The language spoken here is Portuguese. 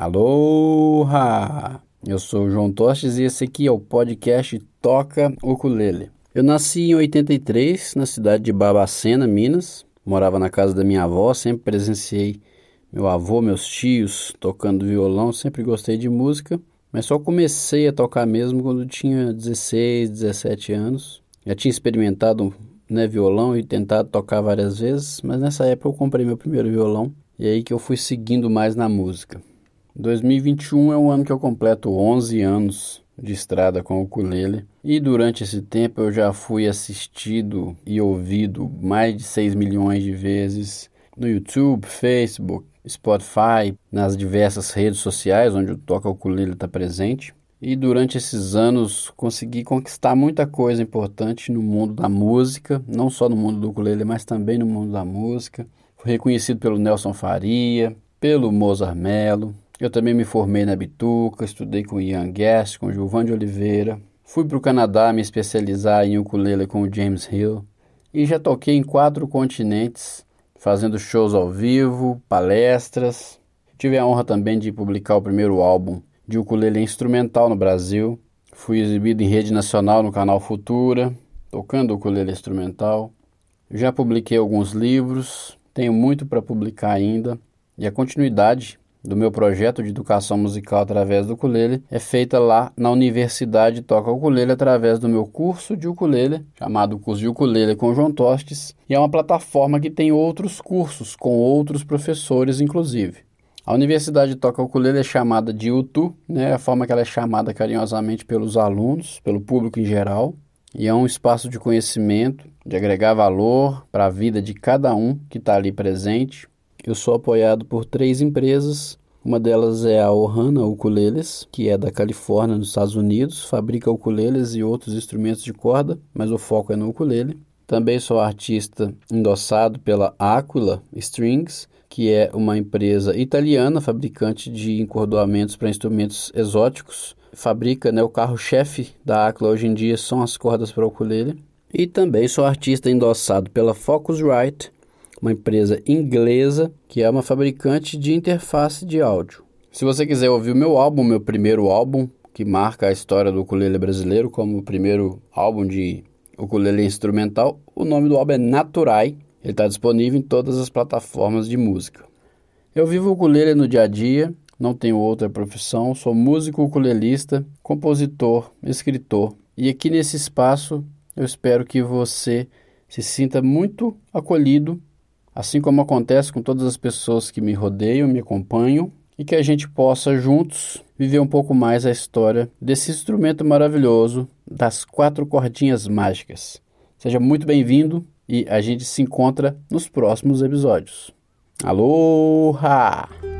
Aloha! Eu sou o João Tostes e esse aqui é o podcast Toca Ukulele. Eu nasci em 83 na cidade de Babacena, Minas. Morava na casa da minha avó, sempre presenciei meu avô, meus tios tocando violão, sempre gostei de música, mas só comecei a tocar mesmo quando tinha 16, 17 anos. Já tinha experimentado né, violão e tentado tocar várias vezes, mas nessa época eu comprei meu primeiro violão e aí que eu fui seguindo mais na música. 2021 é o ano que eu completo 11 anos de estrada com o ukulele e durante esse tempo eu já fui assistido e ouvido mais de 6 milhões de vezes no YouTube, Facebook, Spotify, nas diversas redes sociais onde o Toca Ukulele está presente. E durante esses anos consegui conquistar muita coisa importante no mundo da música, não só no mundo do ukulele, mas também no mundo da música. Fui reconhecido pelo Nelson Faria, pelo Mozart Mello, eu também me formei na Bituca, estudei com Ian Guest, com Gilvan de Oliveira. Fui para o Canadá me especializar em ukulele com o James Hill. E já toquei em quatro continentes, fazendo shows ao vivo, palestras. Tive a honra também de publicar o primeiro álbum de ukulele instrumental no Brasil. Fui exibido em rede nacional no canal Futura, tocando ukulele instrumental. Já publiquei alguns livros, tenho muito para publicar ainda. E a continuidade do meu projeto de educação musical através do ukulele é feita lá na Universidade Toca Ukulele através do meu curso de ukulele, chamado Curso de Ukulele com João Tostes, e é uma plataforma que tem outros cursos com outros professores inclusive. A Universidade Toca Ukulele é chamada de UTU, né, a forma que ela é chamada carinhosamente pelos alunos, pelo público em geral, e é um espaço de conhecimento, de agregar valor para a vida de cada um que está ali presente, eu sou apoiado por três empresas. Uma delas é a Ohana Ukuleles, que é da Califórnia, nos Estados Unidos, fabrica ukuleles e outros instrumentos de corda, mas o foco é no ukulele. Também sou artista endossado pela Aquila Strings, que é uma empresa italiana fabricante de encordoamentos para instrumentos exóticos. Fabrica né, o carro-chefe da Aquila hoje em dia são as cordas para ukulele. E também sou artista endossado pela Focusrite, uma empresa inglesa que é uma fabricante de interface de áudio. Se você quiser ouvir o meu álbum, meu primeiro álbum, que marca a história do ukulele brasileiro como o primeiro álbum de ukulele instrumental, o nome do álbum é Naturai. Ele está disponível em todas as plataformas de música. Eu vivo o ukulele no dia a dia, não tenho outra profissão, sou músico ukulelista, compositor, escritor. E aqui nesse espaço eu espero que você se sinta muito acolhido assim como acontece com todas as pessoas que me rodeiam, me acompanham, e que a gente possa juntos viver um pouco mais a história desse instrumento maravilhoso das quatro cordinhas mágicas. Seja muito bem-vindo e a gente se encontra nos próximos episódios. Aloha!